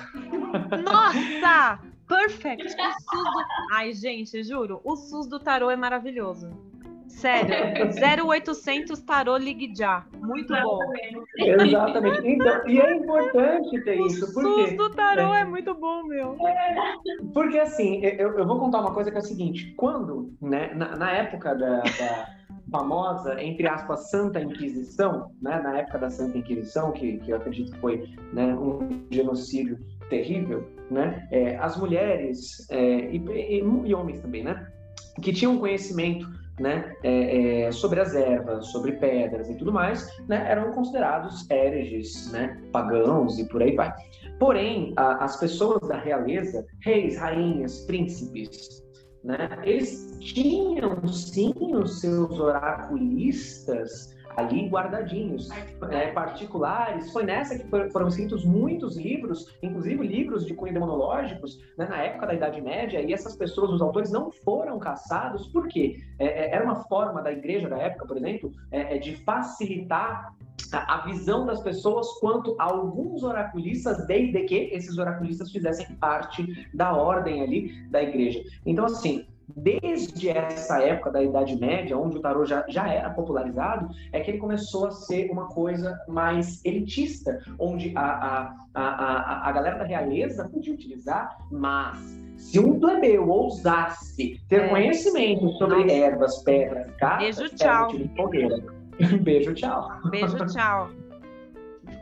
Nossa! Perfect! Do... Ai, gente, juro, o SUS do tarot é maravilhoso. Sério, 0800 Tarô Ligue Já. Muito bom. Exatamente. Então, e é importante ter isso. Porque, o SUS do tarô é, é muito bom, meu. É, porque assim, eu, eu, vou contar uma coisa que é a seguinte: quando, né, na, na época da, da famosa, entre aspas, Santa Inquisição, né, na época da Santa Inquisição, que, que eu acredito que foi né, um genocídio terrível, né, é, as mulheres é, e, e, e homens também, né, que tinham conhecimento né, é, é, sobre as ervas, sobre pedras e tudo mais, né, eram considerados hereges, né, pagãos e por aí vai. Porém, a, as pessoas da realeza, reis, rainhas, príncipes, né, eles tinham sim os seus oraculistas ali guardadinhos, é, particulares. Foi nessa que foram escritos muitos livros, inclusive livros de cunho demonológicos, né, na época da Idade Média, e essas pessoas, os autores, não foram caçados, por quê? É, é era uma forma da igreja da época, por exemplo, é, é de facilitar a visão das pessoas quanto a alguns oraculistas, desde que esses oraculistas fizessem parte da ordem ali da igreja. Então, assim, desde essa época da Idade Média, onde o tarô já, já era popularizado, é que ele começou a ser uma coisa mais elitista, onde a, a, a, a, a galera da realeza podia utilizar, mas se um plebeu ousasse ter é. conhecimento sobre Nossa. ervas, pedras, cartas, Beijo, tchau. Beijo, tchau. Beijo, tchau.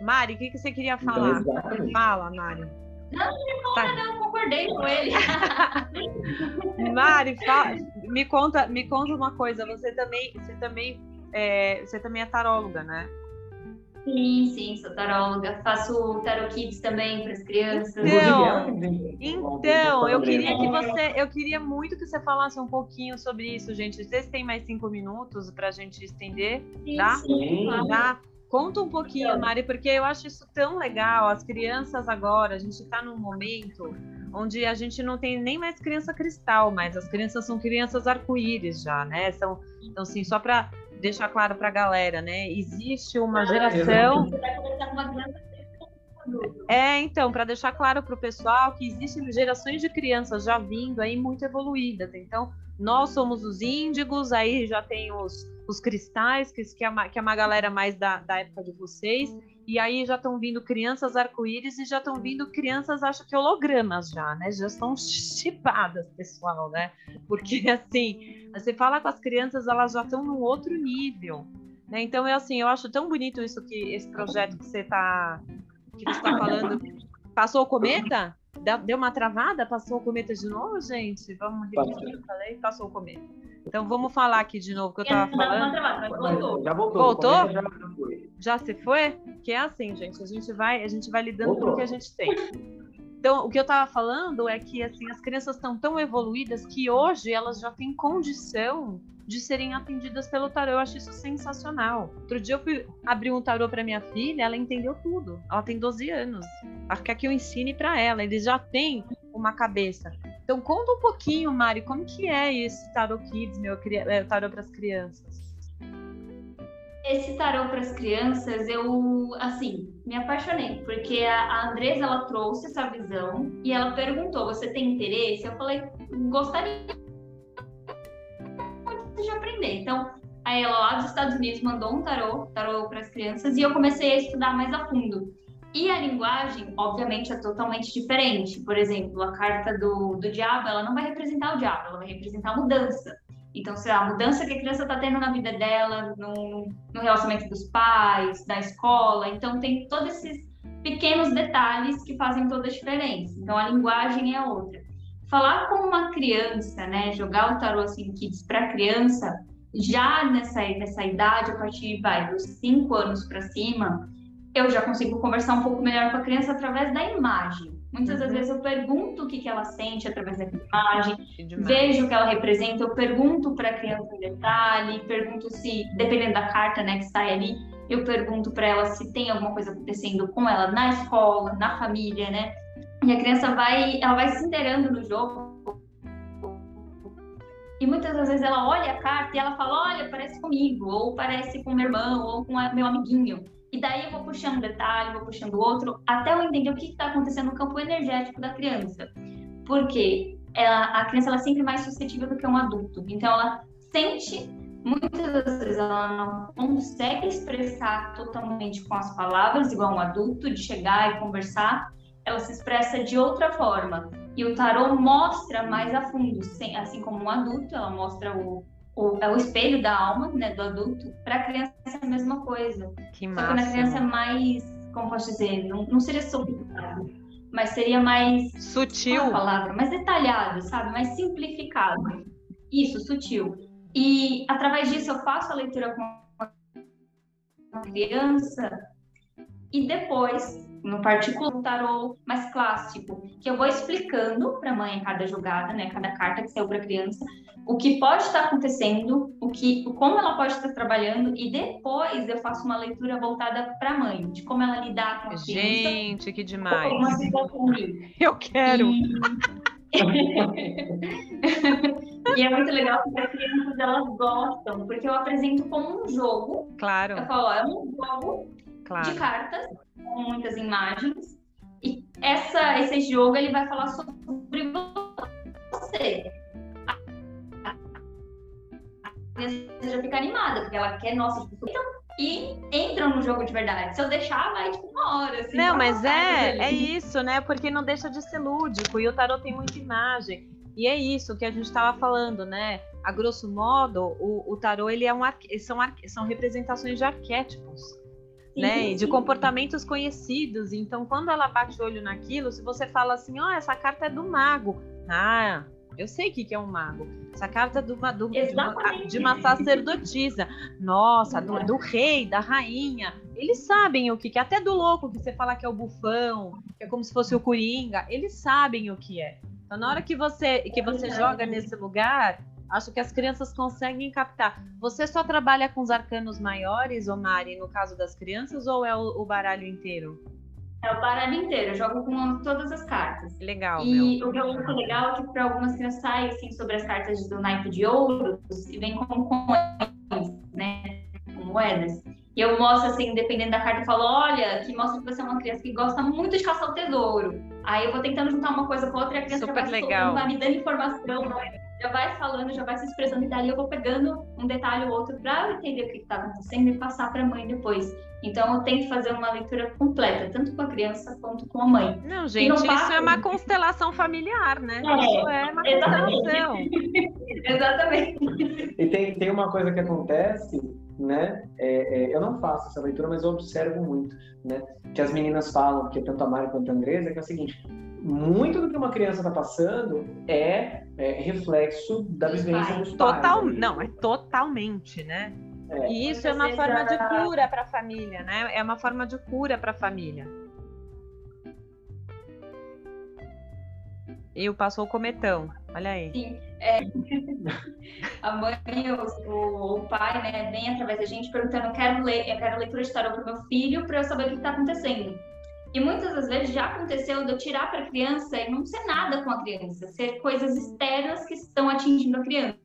Mari, o que, que você queria então, falar? Então, Fala, Mari. Não, não, tá. não, concordei com ele. Mari, fala, me conta, me conta uma coisa. Você também, você também, é, você também é taróloga, né? Sim, sim, sou taróloga. Faço tarot kids também para as crianças. Então, então eu queria que você, eu queria muito que você falasse um pouquinho sobre isso, gente. Vocês têm mais cinco minutos para a gente estender, sim, tá? Sim. Tá? Conta um pouquinho, Mari, porque eu acho isso tão legal. As crianças agora, a gente está num momento onde a gente não tem nem mais criança cristal, mas as crianças são crianças arco-íris já, né? São, então, assim, só para deixar claro para a galera, né? Existe uma geração. É, então, para deixar claro para o pessoal que existem gerações de crianças já vindo aí muito evoluídas. Então, nós somos os índigos, aí já tem os, os cristais, que, que, é uma, que é uma galera mais da, da época de vocês, e aí já estão vindo crianças arco-íris e já estão vindo crianças, acho que hologramas já, né? Já estão chipadas, pessoal, né? Porque, assim, você fala com as crianças, elas já estão num outro nível, né? Então, é assim, eu acho tão bonito isso que esse projeto que você está que você tá falando. Passou o cometa? Deu uma travada? Passou o cometa de novo, gente? Vamos repetir o que eu falei? Passou o cometa. Então vamos falar aqui de novo o que eu estava falando. Travada, voltou. Já voltou. Voltou? Já, já se foi? Que é assim, gente. A gente vai, a gente vai lidando voltou. com o que a gente tem. Então, o que eu estava falando é que assim, as crianças estão tão evoluídas que hoje elas já têm condição de serem atendidas pelo tarô. Eu acho isso sensacional. Outro dia eu fui abrir um tarô para minha filha, ela entendeu tudo. Ela tem 12 anos. Acho que aqui eu ensine para ela. Eles já têm uma cabeça. Então conta um pouquinho, Mari, como que é esse tarô kids, meu é, tarô para as crianças? Esse tarô para as crianças, eu assim me apaixonei porque a Andresa ela trouxe essa visão e ela perguntou: "Você tem interesse?" Eu falei: "Gostaria de aprender. Então, aí ela lá dos Estados Unidos mandou um tarô, tarô para as crianças, e eu comecei a estudar mais a fundo. E a linguagem, obviamente, é totalmente diferente. Por exemplo, a carta do, do diabo, ela não vai representar o diabo, ela vai representar a mudança. Então, sei lá, a mudança que a criança está tendo na vida dela, no, no relacionamento dos pais, da escola. Então, tem todos esses pequenos detalhes que fazem toda a diferença. Então, a linguagem é outra falar com uma criança, né, jogar o tarô assim kids para criança, já nessa nessa idade, a partir vai dos cinco anos para cima, eu já consigo conversar um pouco melhor com a criança através da imagem. Muitas uhum. das vezes eu pergunto o que, que ela sente através da imagem, vejo o que ela representa, eu pergunto para a criança em detalhe, pergunto se, dependendo da carta né, que sai ali, eu pergunto para ela se tem alguma coisa acontecendo com ela na escola, na família, né? E a criança vai, ela vai se inteirando no jogo. E muitas das vezes ela olha a carta e ela fala, olha, parece comigo, ou parece com meu irmão, ou com meu amiguinho. E daí eu vou puxando um detalhe, vou puxando outro, até eu entender o que está acontecendo no campo energético da criança. Porque ela, a criança ela é sempre mais suscetível do que um adulto. Então ela sente, muitas das vezes ela não consegue expressar totalmente com as palavras, igual um adulto, de chegar e conversar, ela se expressa de outra forma. E o tarô mostra mais a fundo, assim como um adulto, ela mostra o, o, é o espelho da alma, né, do adulto. Para a criança é a mesma coisa. Que massa. Só que na criança é mais, como posso dizer, não, não seria sofisticado, mas seria mais sutil, a palavra, mais detalhado, sabe, mais simplificado. Isso, sutil. E através disso eu faço a leitura com a criança e depois, no particular, um tarô mais clássico, que eu vou explicando para a mãe cada jogada, né, cada carta que saiu para a criança, o que pode estar acontecendo, o que, como ela pode estar trabalhando e depois eu faço uma leitura voltada para a mãe, de como ela lidar com a criança. Gente, que demais! Eu quero. E... e é muito legal porque as crianças elas gostam, porque eu apresento como um jogo. Claro. Eu falo, ó, é um jogo claro. de cartas com muitas imagens. E essa, esse jogo ele vai falar sobre você. A criança já fica animada, porque ela quer, nossa, então, e entram no jogo de verdade. Se eu deixar, vai tipo uma hora. Assim, não, mas é, é isso, né? Porque não deixa de ser lúdico. E o tarot tem muita imagem. E é isso que a gente estava falando, né? A grosso modo, o, o tarot ele é um são, são representações de arquétipos. Né? De comportamentos conhecidos. Então, quando ela bate o olho naquilo, se você fala assim, ó, oh, essa carta é do mago. Ah, eu sei o que, que é um mago. Essa carta do, do, de, uma, de uma sacerdotisa. Nossa, do, do, rei, da rainha. Eles sabem o que, que é. Até do louco, que você fala que é o bufão, que é como se fosse o coringa. Eles sabem o que é. Então, na hora que você, que você joga nesse lugar, acho que as crianças conseguem captar. Você só trabalha com os arcanos maiores, Omari, no caso das crianças, ou é o, o baralho inteiro? É o baralho inteiro, eu jogo com todas as cartas. Legal. E meu. o que eu acho legal é que para algumas crianças sai assim, sobre as cartas do naipe de ouro e vem com coins, né? Com moedas. E eu mostro assim, dependendo da carta, eu falo, olha, que mostra que você é uma criança que gosta muito de caçar o tesouro. Aí eu vou tentando juntar uma coisa com outra e a criança Super vai, legal. vai me dando informação, já vai falando, já vai se expressando, e dali eu vou pegando um detalhe ou outro para entender o que está acontecendo e passar para a mãe depois. Então eu tenho que fazer uma leitura completa, tanto com a criança quanto com a mãe. Não, gente, não isso passa... é uma constelação familiar, né? É, isso é uma constelação. exatamente. E tem, tem uma coisa que acontece, né? É, é, eu não faço essa leitura, mas eu observo muito, né? Que as meninas falam, que tanto a Mari quanto a Andresa, que é o seguinte: muito do que uma criança está passando é, é, reflexo da vivência dos Total, pais. Não, é totalmente, né? É. E isso é uma forma de cura para a família, né? É uma forma de cura para a família. E o passou o cometão, olha aí. Sim, é... a mãe, o, o, pai, né, vem através da gente perguntando: eu quero ler, eu quero leitura de tarô para meu filho para eu saber o que está acontecendo. E muitas das vezes já aconteceu de eu tirar para a criança e não ser nada com a criança, ser coisas externas que estão atingindo a criança.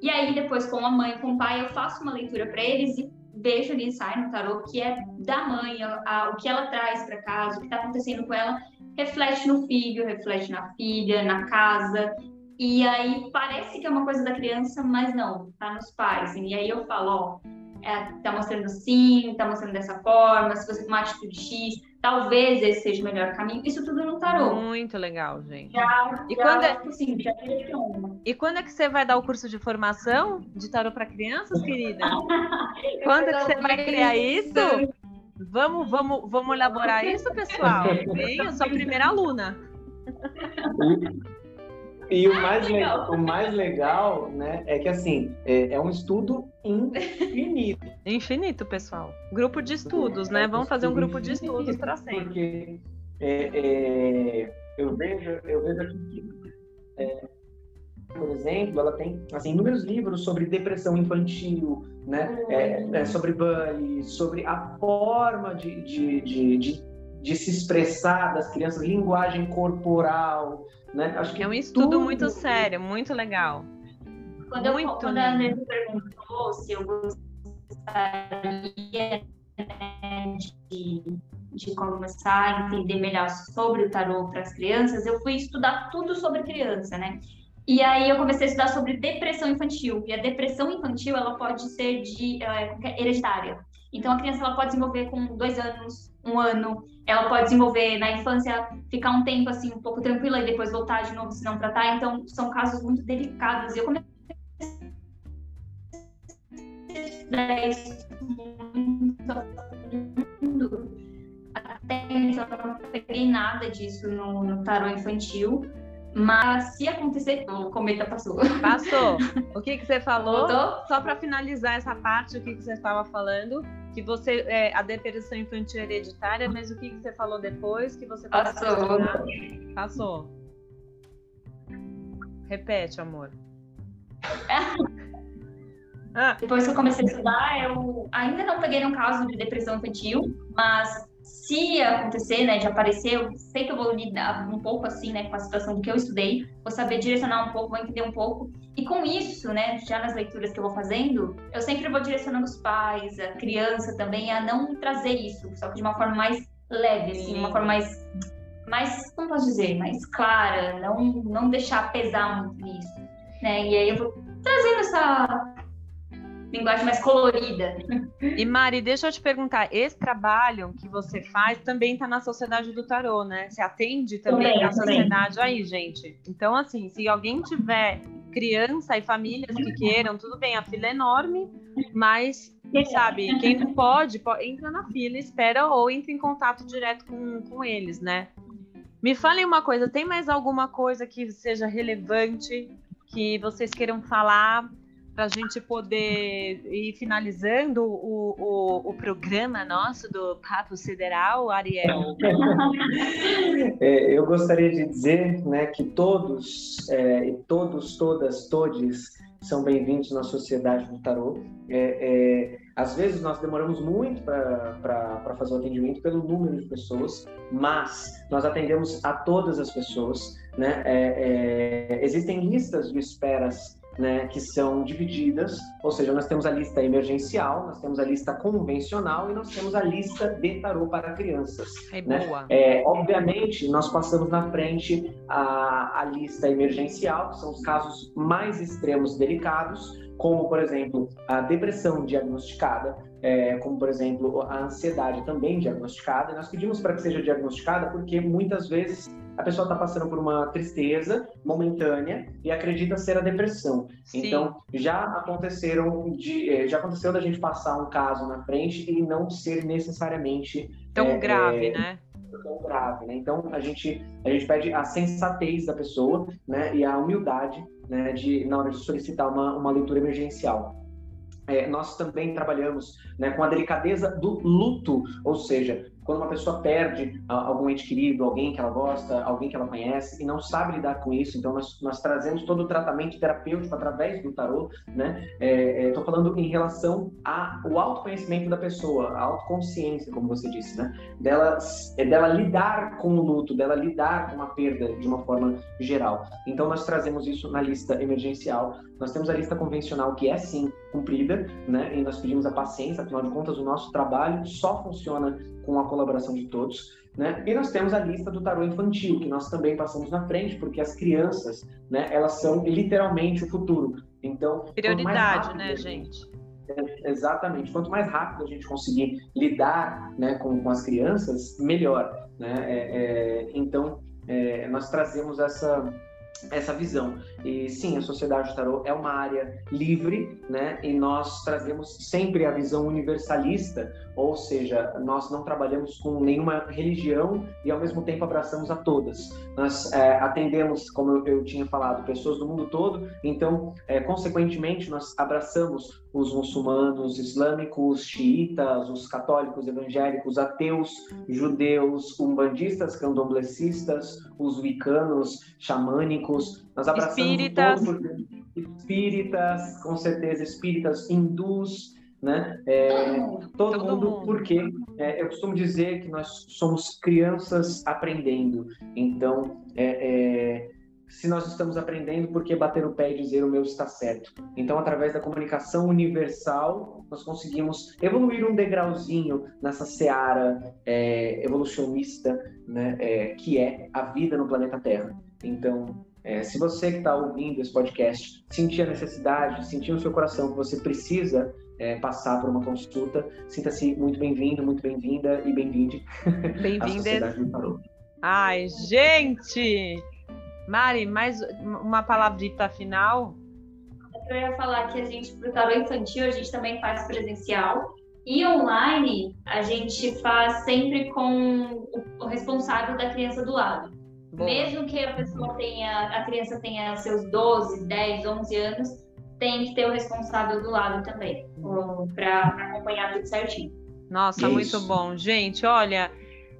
E aí, depois, com a mãe, com o pai, eu faço uma leitura para eles e vejo ali, sai no tarô, que é da mãe, a, a, o que ela traz para casa, o que está acontecendo com ela, reflete no filho, reflete na filha, na casa. E aí parece que é uma coisa da criança, mas não, tá nos pais. E aí eu falo, ó, é, tá mostrando sim, tá mostrando dessa forma, se você tomar atitude X, talvez esse seja o melhor caminho. Isso tudo no tarô. Muito legal, gente. Já, e, já, quando é... Assim, já e quando é que você vai dar o curso de formação de tarô para crianças, querida? quando é que você vai criar isso? Vamos, vamos, vamos elaborar isso, pessoal? Bem, eu sou a primeira aluna. E o mais, legal, o mais legal, né, é que assim, é, é um estudo infinito. Infinito, pessoal. Grupo de estudos, né? Vamos fazer um grupo de estudos para sempre. Porque é, é, eu vejo, eu vejo aqui que, é, por exemplo, ela tem assim, inúmeros livros sobre depressão infantil, né? É, é, sobre bullying, sobre a forma de, de, de, de, de se expressar das crianças, linguagem corporal, né? Acho que é um estudo tudo... muito sério, muito legal. Quando, muito eu, quando a perguntou se eu gostaria né, de, de começar a entender melhor sobre o tarô para as crianças, eu fui estudar tudo sobre criança, né? E aí eu comecei a estudar sobre depressão infantil. E a depressão infantil ela pode ser de é, hereditária. Então a criança ela pode desenvolver com dois anos, um ano. Ela pode desenvolver na infância, ficar um tempo assim um pouco tranquila e depois voltar de novo se não tratar. Então são casos muito delicados. E eu comecei a estudar muito até então eu não peguei nada disso no, no tarô infantil. Mas se acontecer, o cometa passou. Passou. O que, que você falou? Voltou? Só para finalizar essa parte, o que, que você estava falando? Que você é, a depressão infantil hereditária, mas o que, que você falou depois? Que você passou. Passou. Repete, amor. Ah. Depois que eu comecei a estudar, eu ainda não peguei um caso de depressão infantil, mas se acontecer, né, de aparecer, eu sei que eu vou lidar um pouco assim, né, com a situação do que eu estudei, vou saber direcionar um pouco, vou entender um pouco. E com isso, né, já nas leituras que eu vou fazendo, eu sempre vou direcionando os pais, a criança também, a não trazer isso, só que de uma forma mais leve, assim, uma forma mais, mais, como posso dizer, mais clara, não, não deixar pesar muito nisso, né, e aí eu vou trazendo essa linguagem mais colorida. E Mari, deixa eu te perguntar, esse trabalho que você faz também está na Sociedade do Tarô, né? Você atende também, também a sociedade também. aí, gente. Então, assim, se alguém tiver criança e famílias que queiram, tudo bem, a fila é enorme, mas, sabe, quem não pode, pode entra na fila, espera ou entra em contato direto com, com eles, né? Me falem uma coisa, tem mais alguma coisa que seja relevante que vocês queiram falar para a gente poder ir finalizando o, o, o, programa nosso do Papo Sideral, Ariel? É, eu gostaria de dizer né, que todos, é, todos, todas, todes são bem-vindos na Sociedade do Tarô. É, é às vezes nós demoramos muito para fazer o atendimento pelo número de pessoas, mas nós atendemos a todas as pessoas. Né? É, é, existem listas de esperas né, que são divididas, ou seja, nós temos a lista emergencial, nós temos a lista convencional e nós temos a lista de tarô para crianças. É né? boa. É, obviamente, nós passamos na frente a, a lista emergencial, que são os casos mais extremos delicados, como, por exemplo, a depressão diagnosticada, é, como, por exemplo, a ansiedade também diagnosticada. E nós pedimos para que seja diagnosticada porque muitas vezes a pessoa está passando por uma tristeza momentânea e acredita ser a depressão. Sim. Então, já aconteceram de, é, já aconteceu da gente passar um caso na frente e não ser necessariamente tão é, grave, é, né? Tão grave, né? Então, a gente a gente pede a sensatez da pessoa, né, e a humildade, né, de na hora de solicitar uma, uma leitura emergencial. É, nós também trabalhamos né, com a delicadeza do luto, ou seja, quando uma pessoa perde algum ente querido, alguém que ela gosta, alguém que ela conhece e não sabe lidar com isso, então nós, nós trazemos todo o tratamento terapêutico através do tarô, né? Estou é, é, falando em relação ao autoconhecimento da pessoa, a autoconsciência, como você disse, né? Dela, é dela lidar com o luto, dela lidar com a perda de uma forma geral. Então nós trazemos isso na lista emergencial. Nós temos a lista convencional que é sim cumprida, né? E nós pedimos a paciência, afinal de contas o nosso trabalho só funciona com a colaboração de todos. Né? E nós temos a lista do tarô infantil, que nós também passamos na frente, porque as crianças, né, elas são literalmente o futuro. Então, prioridade, né, gente? É, exatamente. Quanto mais rápido a gente conseguir lidar né, com, com as crianças, melhor. Né? É, é, então, é, nós trazemos essa, essa visão. E sim, a Sociedade do Tarot é uma área livre, né? E nós trazemos sempre a visão universalista, ou seja, nós não trabalhamos com nenhuma religião e ao mesmo tempo abraçamos a todas. Nós é, atendemos, como eu, eu, tinha falado, pessoas do mundo todo, então, é, consequentemente, nós abraçamos os muçulmanos, islâmicos, xiitas, os católicos, evangélicos, ateus, judeus, umbandistas, candomblecistas, os wicanos, xamânicos, nós abraçamos espíritas. todos, espíritas, com certeza, espíritas, hindus, né? É, todo, todo, mundo, mundo. porque é, eu costumo dizer que nós somos crianças aprendendo. Então, é, é se nós estamos aprendendo, por que bater o pé e dizer o meu está certo? Então, através da comunicação universal, nós conseguimos evoluir um degrauzinho nessa seara é, evolucionista, né, é, que é a vida no planeta Terra. Então, é, se você que está ouvindo esse podcast sentir a necessidade, sentir no seu coração que você precisa é, passar por uma consulta, sinta-se muito bem-vindo, muito bem-vinda e bem-vinde Bem-vinda. Ai, gente! Mari, mais uma palavrita final? Eu ia falar que a gente, para o tarô infantil, a gente também faz presencial. E online, a gente faz sempre com o responsável da criança do lado. Boa. Mesmo que a pessoa tenha, a criança tenha seus 12, 10, 11 anos, tem que ter o responsável do lado também, para acompanhar tudo certinho. Nossa, Isso. muito bom. Gente, olha,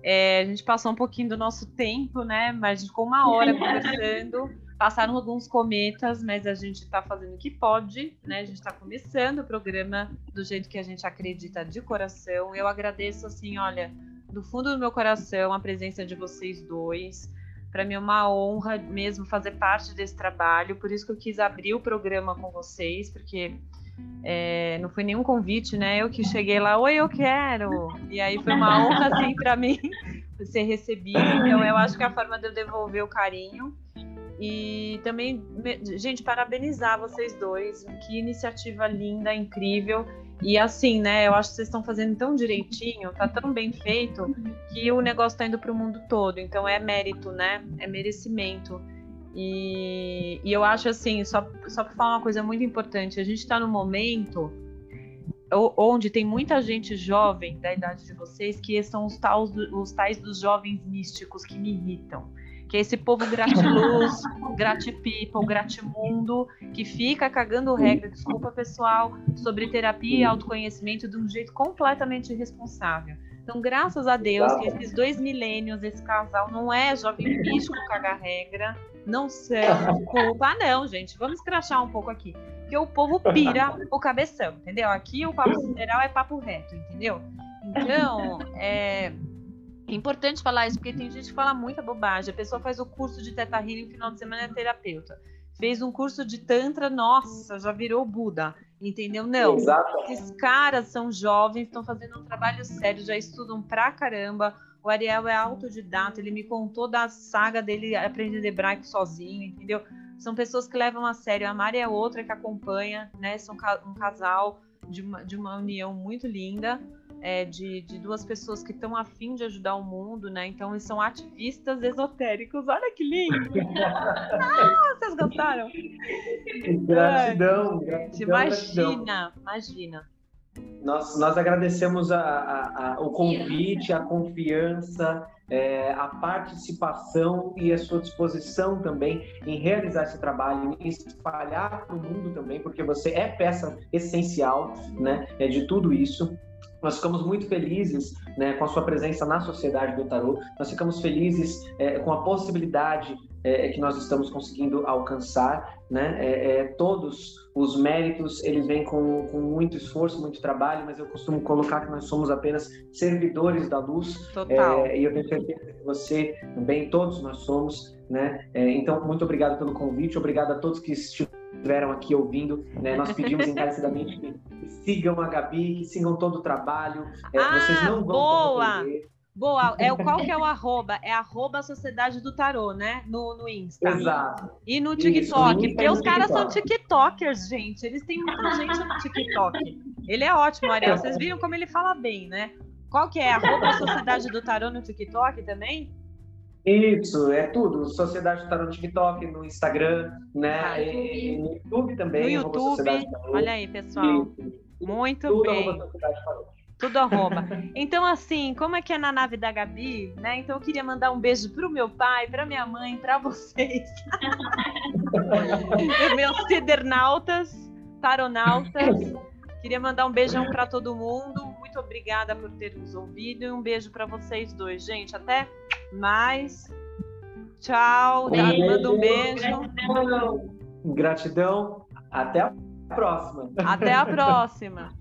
é, a gente passou um pouquinho do nosso tempo, né? Mas ficou uma hora conversando. Passaram alguns cometas, mas a gente está fazendo o que pode, né? A gente está começando o programa do jeito que a gente acredita de coração. Eu agradeço, assim, olha, do fundo do meu coração, a presença de vocês dois. Para mim é uma honra mesmo fazer parte desse trabalho, por isso que eu quis abrir o programa com vocês, porque é, não foi nenhum convite, né? Eu que cheguei lá, oi, eu quero. E aí foi uma honra, assim, para mim ser recebido. Então, eu acho que é a forma de eu devolver o carinho. E também, gente, parabenizar vocês dois. Que iniciativa linda, incrível. E assim, né? Eu acho que vocês estão fazendo tão direitinho, tá tão bem feito, que o negócio tá indo para o mundo todo. Então é mérito, né? É merecimento. E, e eu acho assim, só, só para falar uma coisa muito importante, a gente está no momento onde tem muita gente jovem da idade de vocês que são os tais, os tais dos jovens místicos que me irritam que é esse povo gratiluz, gratipeople, gratimundo, que fica cagando regra, desculpa pessoal, sobre terapia e autoconhecimento de um jeito completamente irresponsável. Então, graças a Deus que esses dois milênios, esse casal não é jovem místico cagar regra, não são culpa, não, gente. Vamos crachar um pouco aqui. Porque o povo pira o cabeção, entendeu? Aqui o papo sideral é papo reto, entendeu? Então, é, é importante falar isso, porque tem gente que fala muita bobagem. A pessoa faz o curso de Teta Healing no final de semana é terapeuta. Fez um curso de Tantra, nossa, já virou Buda. Entendeu? Não. Exato. Esses caras são jovens, estão fazendo um trabalho sério, já estudam pra caramba. O Ariel é autodidata, ele me contou da saga dele aprendendo hebraico sozinho, entendeu? São pessoas que levam a sério. A Mari é outra que acompanha, né? São um casal de uma, de uma união muito linda é, de, de, duas pessoas que estão afim de ajudar o mundo, né? Então eles são ativistas esotéricos. Olha que lindo! ah, vocês gostaram? Gratidão, gratidão Imagina, gratidão. imagina. Nós, nós agradecemos a, a, a, o convite, a confiança, é, a participação e a sua disposição também em realizar esse trabalho, em espalhar para o mundo também, porque você é peça essencial né, é, de tudo isso. Nós ficamos muito felizes né, com a sua presença na sociedade do tarô. Nós ficamos felizes é, com a possibilidade é, que nós estamos conseguindo alcançar. Né? É, é todos os méritos eles vêm com, com, muito esforço, muito trabalho, mas eu costumo colocar que nós somos apenas servidores da luz. Total. É, e eu tenho certeza que você também, todos nós somos. Né? É, então, muito obrigado pelo convite, obrigado a todos que estiveram aqui ouvindo. Né? Nós pedimos encarecidamente que sigam a Gabi, que sigam todo o trabalho. É, ah, vocês não vão boa! Boa, é, qual que é o arroba? É arroba Sociedade do Tarô, né? No, no Insta. Exato. E no TikTok, Isso, porque os caras são TikTokers, gente. Eles têm muita gente no TikTok. Ele é ótimo, Ariel. Vocês viram como ele fala bem, né? Qual que é? Arroba Sociedade do Tarô no TikTok também? Isso, é tudo. Sociedade Tarô no TikTok, no Instagram, né? Ah, e, no YouTube também. No YouTube. Olha aí, pessoal. Isso. Muito Tudo bem. Tudo arroba. Então, assim, como é que é na nave da Gabi, né? Então, eu queria mandar um beijo pro meu pai, pra minha mãe, pra vocês. Meus cidernautas, taronautas. Queria mandar um beijão para todo mundo. Muito obrigada por ter nos ouvido e um beijo para vocês dois, gente. Até mais. Tchau. Manda um beijo. Gratidão. Até a próxima. Até a próxima.